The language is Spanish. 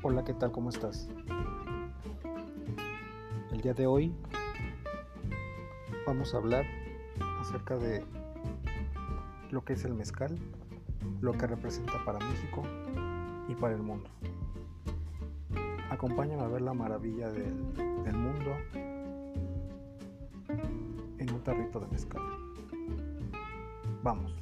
Hola, ¿qué tal? ¿Cómo estás? El día de hoy vamos a hablar acerca de lo que es el mezcal, lo que representa para México y para el mundo. Acompáñame a ver la maravilla del, del mundo en un tarrito de mezcal. Vamos.